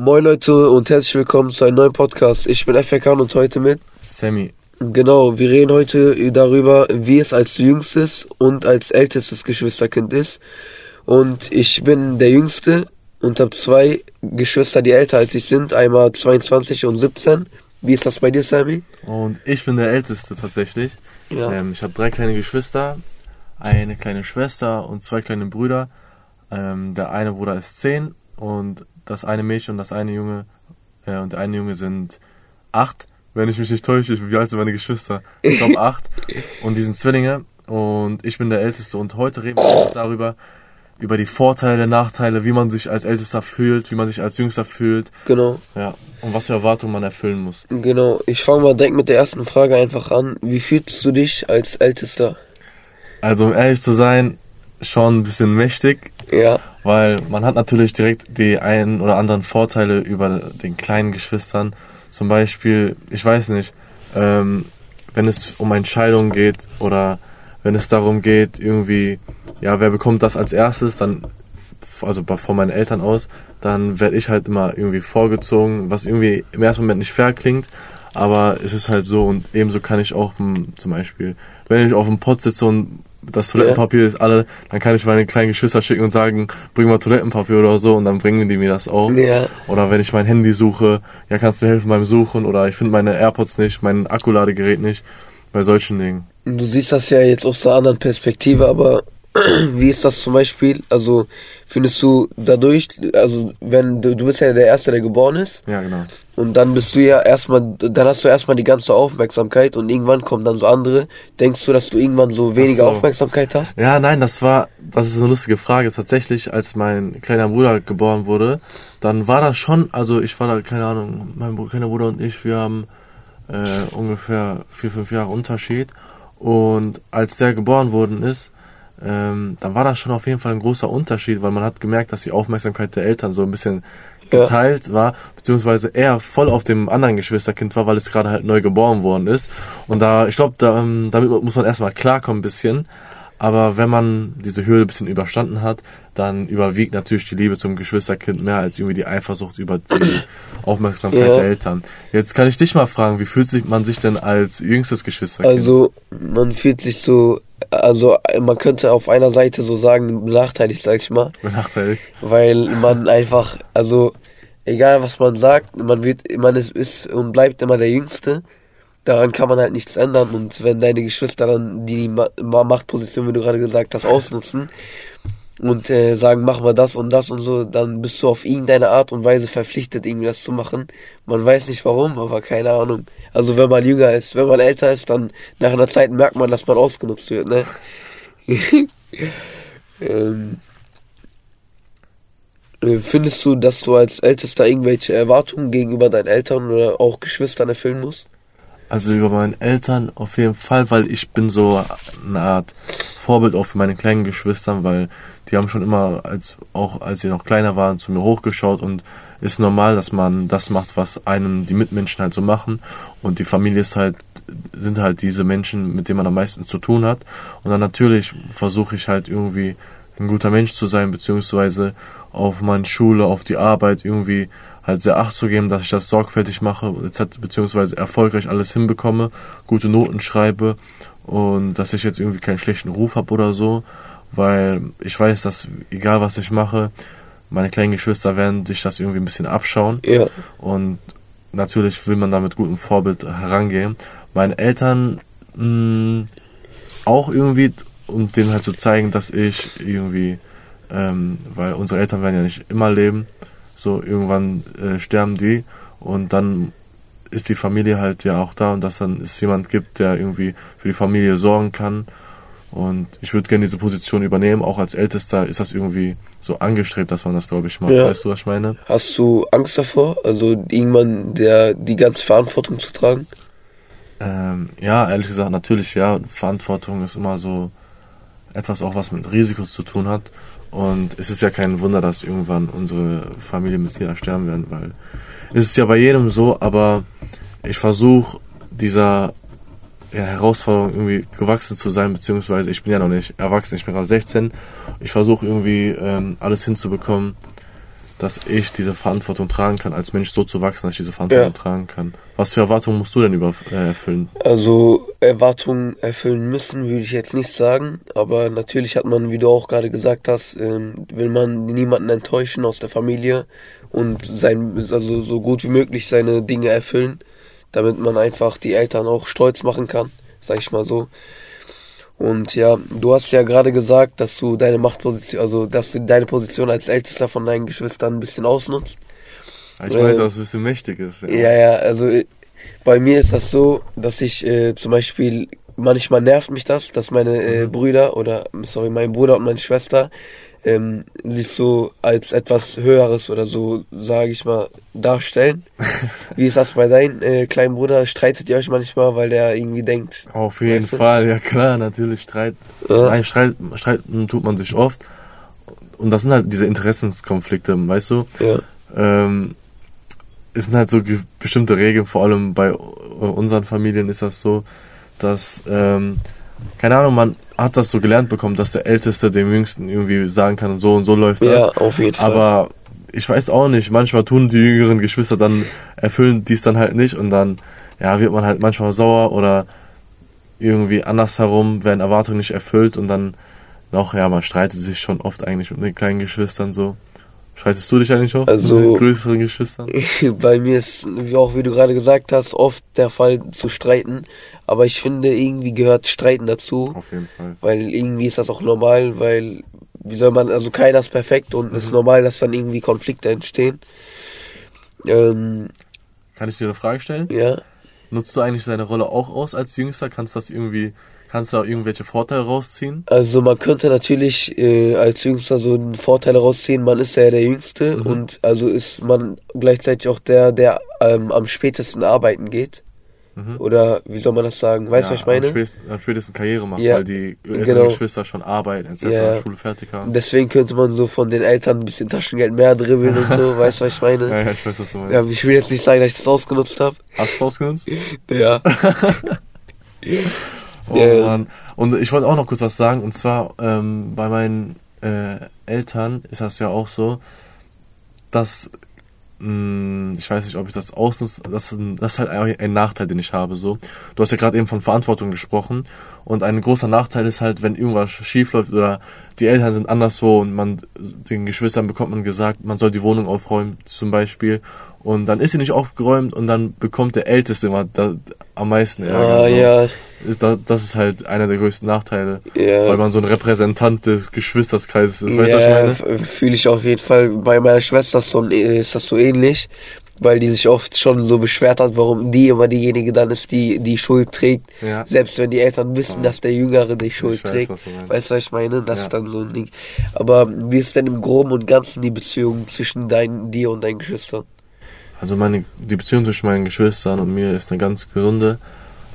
Moin Leute und herzlich willkommen zu einem neuen Podcast. Ich bin FK und heute mit Sammy. Genau, wir reden heute darüber, wie es als jüngstes und als ältestes Geschwisterkind ist. Und ich bin der Jüngste und habe zwei Geschwister, die älter als ich sind, einmal 22 und 17. Wie ist das bei dir, Sammy? Und ich bin der Älteste tatsächlich. Ja. Ähm, ich habe drei kleine Geschwister, eine kleine Schwester und zwei kleine Brüder. Ähm, der eine Bruder ist zehn und das eine Mädchen und das eine Junge äh, und der eine Junge sind acht. Wenn ich mich nicht täusche, wie alt sind meine Geschwister? Ich glaube acht. Und die sind Zwillinge und ich bin der Älteste. Und heute reden wir darüber, über die Vorteile, Nachteile, wie man sich als Ältester fühlt, wie man sich als Jüngster fühlt. Genau. Ja. Und was für Erwartungen man erfüllen muss. Genau. Ich fange mal direkt mit der ersten Frage einfach an. Wie fühlst du dich als Ältester? Also um ehrlich zu sein, schon ein bisschen mächtig. Ja. Weil man hat natürlich direkt die einen oder anderen Vorteile über den kleinen Geschwistern. Zum Beispiel, ich weiß nicht, ähm, wenn es um Entscheidungen geht oder wenn es darum geht, irgendwie, ja, wer bekommt das als erstes, dann, also von meinen Eltern aus, dann werde ich halt immer irgendwie vorgezogen, was irgendwie im ersten Moment nicht fair klingt, aber es ist halt so und ebenso kann ich auch hm, zum Beispiel, wenn ich auf dem Pott sitze und das Toilettenpapier ist alle, dann kann ich meine kleinen Geschwister schicken und sagen, bring mal Toilettenpapier oder so und dann bringen die mir das auch. Ja. Oder wenn ich mein Handy suche, ja, kannst du mir helfen beim Suchen oder ich finde meine AirPods nicht, mein Akkuladegerät nicht, bei solchen Dingen. Du siehst das ja jetzt aus einer anderen Perspektive, aber wie ist das zum Beispiel? Also findest du dadurch, also wenn du, du bist ja der Erste, der geboren ist, Ja, genau. und dann bist du ja erstmal, dann hast du erstmal die ganze Aufmerksamkeit und irgendwann kommen dann so andere. Denkst du, dass du irgendwann so weniger so. Aufmerksamkeit hast? Ja, nein, das war, das ist eine lustige Frage. Tatsächlich, als mein kleiner Bruder geboren wurde, dann war das schon, also ich war da, keine Ahnung, mein kleiner Bruder und ich, wir haben äh, ungefähr vier, fünf Jahre Unterschied. Und als der geboren worden ist, ähm, dann war das schon auf jeden Fall ein großer Unterschied, weil man hat gemerkt, dass die Aufmerksamkeit der Eltern so ein bisschen Ja. geteilt war, beziehungsweise er voll auf dem anderen Geschwisterkind war, weil es gerade halt neu geboren worden ist. Und da, ich glaube, da, ähm, damit muss man erstmal klarkommen ein bisschen. Aber wenn man diese Hürde ein bisschen überstanden hat, dann überwiegt natürlich die Liebe zum Geschwisterkind mehr als irgendwie die Eifersucht über die Aufmerksamkeit Ja. der Eltern. Jetzt kann ich dich mal fragen, wie fühlt sich man sich denn als jüngstes Geschwisterkind? Also man fühlt sich so, also man könnte auf einer Seite so sagen, benachteiligt, sag ich mal. benachteiligt. weil man einfach, also egal was man sagt, man wird, man ist, ist und bleibt immer der Jüngste. Daran kann man halt nichts ändern und wenn deine Geschwister dann die Ma Ma- Machtposition, wie du gerade gesagt hast, ausnutzen und äh, sagen, mach mal das und das und so, dann bist du auf irgendeine Art und Weise verpflichtet, irgendwie das zu machen. Man weiß nicht warum, aber keine Ahnung. Also wenn man jünger ist, wenn man älter ist, dann nach einer Zeit merkt man, dass man ausgenutzt wird, ne? ähm, äh, Findest du, dass du als Ältester irgendwelche Erwartungen gegenüber deinen Eltern oder auch Geschwistern erfüllen musst? Also über meinen Eltern auf jeden Fall, weil ich bin so eine Art Vorbild auch für meine kleinen Geschwistern, weil die haben schon immer, als auch als sie noch kleiner waren, zu mir hochgeschaut und ist normal, dass man das macht, was einem die Mitmenschen halt so machen. Und die Familie ist halt sind halt diese Menschen, mit denen man am meisten zu tun hat. Und dann natürlich versuche ich halt irgendwie ein guter Mensch zu sein, beziehungsweise auf meine Schule, auf die Arbeit irgendwie halt sehr acht zu geben, dass ich das sorgfältig mache, beziehungsweise erfolgreich alles hinbekomme, gute Noten schreibe und dass ich jetzt irgendwie keinen schlechten Ruf habe oder so, weil ich weiß, dass egal was ich mache, meine kleinen Geschwister werden sich das irgendwie ein bisschen abschauen Ja. und natürlich will man da mit gutem Vorbild herangehen. Meinen Eltern mh, auch irgendwie, um denen halt zu zeigen, dass ich irgendwie, ähm, weil unsere Eltern werden ja nicht immer leben, so irgendwann äh, sterben die und dann ist die Familie halt ja auch da und dass dann es jemand gibt, der irgendwie für die Familie sorgen kann. Und ich würde gerne diese Position übernehmen. Auch als Ältester ist das irgendwie so angestrebt, dass man das, glaube ich, macht. Ja. Weißt du, was ich meine? Hast du Angst davor, also irgendwann der die ganze Verantwortung zu tragen? Ähm, ja, ehrlich gesagt, natürlich, ja. Verantwortung ist immer so etwas auch, was mit Risiko zu tun hat. Und es ist ja kein Wunder, dass irgendwann unsere Familienmitglieder sterben werden, weil es ist ja bei jedem so, aber ich versuche dieser ja, Herausforderung irgendwie gewachsen zu sein, beziehungsweise ich bin ja noch nicht erwachsen, ich bin gerade 16. Ich versuche irgendwie ähm, alles hinzubekommen, dass ich diese Verantwortung tragen kann, als Mensch so zu wachsen, dass ich diese Verantwortung ja. tragen kann. Was für Erwartungen musst du denn über, äh, erfüllen? Also Erwartungen erfüllen müssen, würde ich jetzt nicht sagen, aber natürlich hat man, wie du auch gerade gesagt hast, ähm, will man niemanden enttäuschen aus der Familie und sein, also so gut wie möglich seine Dinge erfüllen, damit man einfach die Eltern auch stolz machen kann, sag ich mal so. Und ja, du hast ja gerade gesagt, dass du deine Machtposition, also dass du deine Position als Ältester von deinen Geschwistern ein bisschen ausnutzt. Ich weiß, dass es ein bisschen mächtig ist. Ja, ja, ja also äh, bei mir ist das so, dass ich äh, zum Beispiel, manchmal nervt mich das, dass meine äh, mhm. Brüder oder, sorry, mein Bruder und meine Schwester ähm, sich so als etwas Höheres oder so, sage ich mal, darstellen. Wie ist das bei deinem äh, kleinen Bruder? Streitet ihr euch manchmal, weil der irgendwie denkt? Auf jeden Fall, du? ja klar, natürlich streit, ja. Nein, streit, streiten tut man sich oft. Und das sind halt diese Interessenskonflikte, weißt du? Ja. Ähm, es sind halt so bestimmte Regeln, vor allem bei unseren Familien ist das so, dass, ähm, keine Ahnung, man hat das so gelernt bekommen, dass der Älteste dem Jüngsten irgendwie sagen kann, so und so läuft das. Ja, auf jeden Fall. Aber ich weiß auch nicht, manchmal tun die jüngeren Geschwister dann, erfüllen dies dann halt nicht und dann, ja, wird man halt manchmal sauer oder irgendwie andersherum werden Erwartungen nicht erfüllt und dann noch, ja, man streitet sich schon oft eigentlich mit den kleinen Geschwistern so. Streitest du dich eigentlich auch also, mit größeren Geschwistern? Bei mir ist, wie auch wie du gerade gesagt hast, oft der Fall zu streiten. Aber ich finde, irgendwie gehört Streiten dazu. Auf jeden Fall. Weil irgendwie ist das auch normal, weil, wie soll man, also keiner ist perfekt und es mhm. ist normal, dass dann irgendwie Konflikte entstehen. Ähm, Kann ich dir eine Frage stellen? Ja. Nutzt du eigentlich deine Rolle auch aus als Jüngster? Kannst du das irgendwie Kannst du da irgendwelche Vorteile rausziehen? Also man könnte natürlich äh, als Jüngster so einen Vorteil rausziehen. Man ist ja der Jüngste mhm. und also ist man gleichzeitig auch der, der ähm, am spätesten arbeiten geht. Mhm. Oder wie soll man das sagen? Weißt du, ja, was ich meine? Am spätesten, am spätesten Karriere macht, ja, weil die älteren genau. Geschwister schon arbeiten, etc., ja. Schule fertig haben. Deswegen könnte man so von den Eltern ein bisschen Taschengeld mehr dribbeln und so, weißt du, was ich meine? Ja, ja, ich weiß, was du meinst. Ja, ich will jetzt nicht sagen, dass ich das ausgenutzt habe. Hast du es ausgenutzt? ja. Oh. Und ich wollte auch noch kurz was sagen, und zwar ähm, bei meinen äh, Eltern ist das ja auch so, dass mh, hm, ich weiß nicht, ob ich das ausnutze, das, das ist halt ein Nachteil, den ich habe. So, du hast ja gerade eben von Verantwortung gesprochen und ein großer Nachteil ist halt, wenn irgendwas schief läuft oder die Eltern sind anderswo und man den Geschwistern bekommt man gesagt, man soll die Wohnung aufräumen zum Beispiel und dann ist sie nicht aufgeräumt und dann bekommt der Älteste immer da, am meisten Ärger. Ah, so. ja. Ist das, das ist halt einer der größten Nachteile. Ja. Weil man so ein Repräsentant des Geschwisterskreises ist. Weißt ja? Fühle ich auf jeden Fall. Bei meiner Schwester ist das so ähnlich. Weil die sich oft schon so beschwert hat, warum die immer diejenige dann ist, die die Schuld trägt. Ja. Selbst wenn die Eltern wissen, ja. dass der Jüngere die Schuld weiß, trägt. Du weißt du, was ich meine? Das ist dann so ein Ding. Aber wie ist denn im Groben und Ganzen die Beziehung zwischen dein, dir und deinen Geschwistern? Also meine, die Beziehung zwischen meinen Geschwistern und mir ist eine ganz gesunde.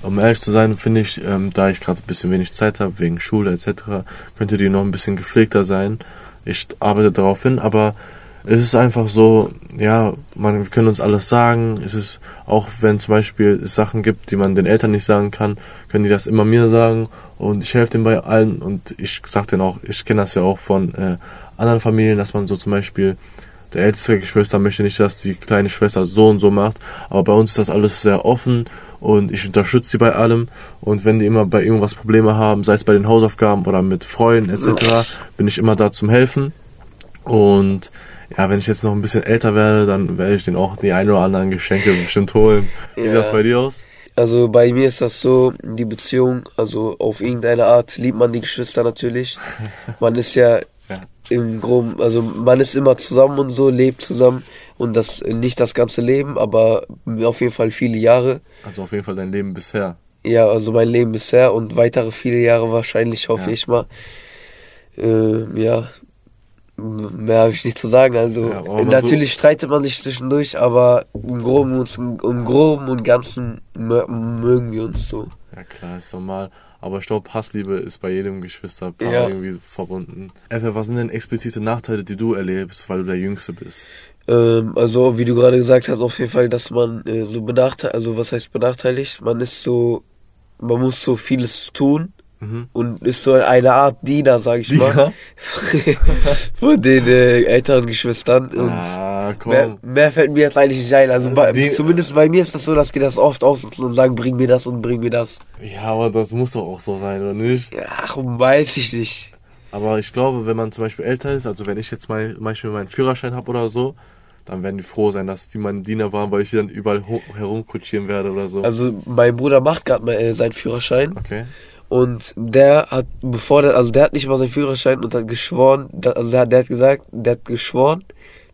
Um ehrlich zu sein, finde ich, ähm, da ich gerade ein bisschen wenig Zeit habe, wegen Schule etc., könnte die noch ein bisschen gepflegter sein. Ich arbeite darauf hin, aber es ist einfach so, ja, man, wir können uns alles sagen. Es ist, auch wenn zum Beispiel es Sachen gibt, die man den Eltern nicht sagen kann, können die das immer mir sagen und ich helfe denen bei allen und ich sag denen auch, ich kenne das ja auch von äh, anderen Familien, dass man so zum Beispiel der älteste Geschwister möchte nicht, dass die kleine Schwester so und so macht. Aber bei uns ist das alles sehr offen und ich unterstütze sie bei allem. Und wenn die immer bei irgendwas Probleme haben, sei es bei den Hausaufgaben oder mit Freunden etc., bin ich immer da zum Helfen. Und ja, wenn ich jetzt noch ein bisschen älter werde, dann werde ich denen auch die ein oder anderen Geschenke bestimmt holen. Wie sieht das bei dir aus? Also bei mir ist das so, die Beziehung, also auf irgendeine Art liebt man die Geschwister natürlich. Man ist ja im Groben, also man ist immer zusammen und so, lebt zusammen und das nicht das ganze Leben, aber auf jeden Fall viele Jahre. Also auf jeden Fall dein Leben bisher. Ja, also mein Leben bisher und weitere viele Jahre wahrscheinlich, hoffe ja. ich mal. Äh, ja, mehr habe ich nicht zu sagen. Also ja, natürlich so streitet man sich zwischendurch, aber im Groben und, im Groben und Ganzen mögen wir uns so. Ja klar, ist normal. Aber ich glaube, Hassliebe ist bei jedem Geschwisterpaar ja. irgendwie verbunden. Effe, was sind denn explizite Nachteile, die du erlebst, weil du der Jüngste bist? Ähm, also, wie du gerade gesagt hast, auf jeden Fall, dass man äh, so benachteiligt, also was heißt benachteiligt? Man ist so, man muss so vieles tun, Mhm. und ist so eine Art Diener, sag ich mal, Diener? von den äh, älteren Geschwistern. Und Ah, komm. mehr, mehr fällt mir jetzt eigentlich nicht ein. Also bei, Die- zumindest bei mir ist das so, dass die das oft ausnutzen und sagen, bring mir das und bring mir das. Ja, aber das muss doch auch so sein, oder nicht? Ja, ach, weiß ich nicht. Aber ich glaube, wenn man zum Beispiel älter ist, also wenn ich jetzt mal zum Beispiel meinen Führerschein habe oder so, dann werden die froh sein, dass die meine Diener waren, weil ich dann überall herumkutschieren werde oder so. Also mein Bruder macht gerade mal äh, seinen Führerschein okay. Und der hat, bevor der, also der hat nicht mal seinen Führerschein und hat geschworen, also der, der hat gesagt, der hat geschworen,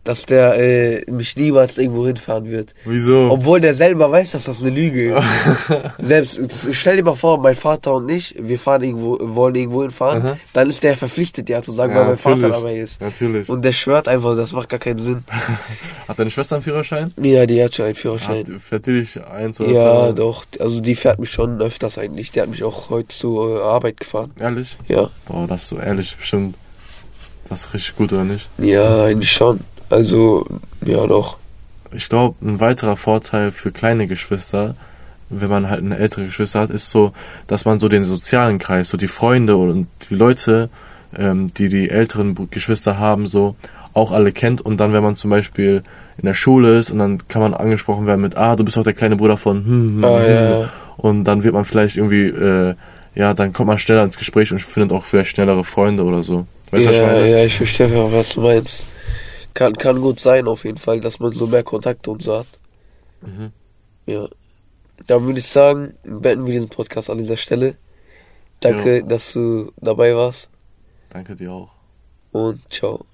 dass der äh, mich niemals irgendwo hinfahren wird. Wieso? Obwohl der selber weiß, dass das eine Lüge ist. Selbst, stell dir mal vor, mein Vater und ich, wir fahren irgendwo, wollen irgendwo hinfahren, Aha. dann ist der verpflichtet, ja zu sagen, Ja, weil mein Vater dabei ist. Natürlich. Und der schwört einfach, das macht gar keinen Sinn. Hat deine Schwester einen Führerschein? Ja, die hat schon einen Führerschein. Hat, fährt die dich eins oder Ja, zwei? doch. Also die fährt mich schon öfters eigentlich. Die hat mich auch heute zur äh, Arbeit gefahren. Ehrlich? Ja. Boah, das ist so ehrlich, bestimmt. Das ist richtig gut, oder nicht? Ja, eigentlich schon. Also, ja doch. Ich glaube, ein weiterer Vorteil für kleine Geschwister, wenn man halt eine ältere Geschwister hat, ist so, dass man so den sozialen Kreis, so die Freunde und die Leute, ähm, die die älteren Geschwister haben, so auch alle kennt. Und dann, wenn man zum Beispiel in der Schule ist und dann kann man angesprochen werden mit, ah, du bist auch der kleine Bruder von, hm, hm, Ah, hm. ja, ja. Und dann wird man vielleicht irgendwie, äh, ja, dann kommt man schneller ins Gespräch und findet auch vielleicht schnellere Freunde oder so. Weißt du, was ich ja, ja, ich verstehe was du meinst. Kann, kann gut sein, auf jeden Fall, dass man so mehr Kontakte und so hat. Mhm. Ja. Dann würde ich sagen, beenden wir diesen Podcast an dieser Stelle. Danke, dass du dabei warst Danke dir auch. und ciao.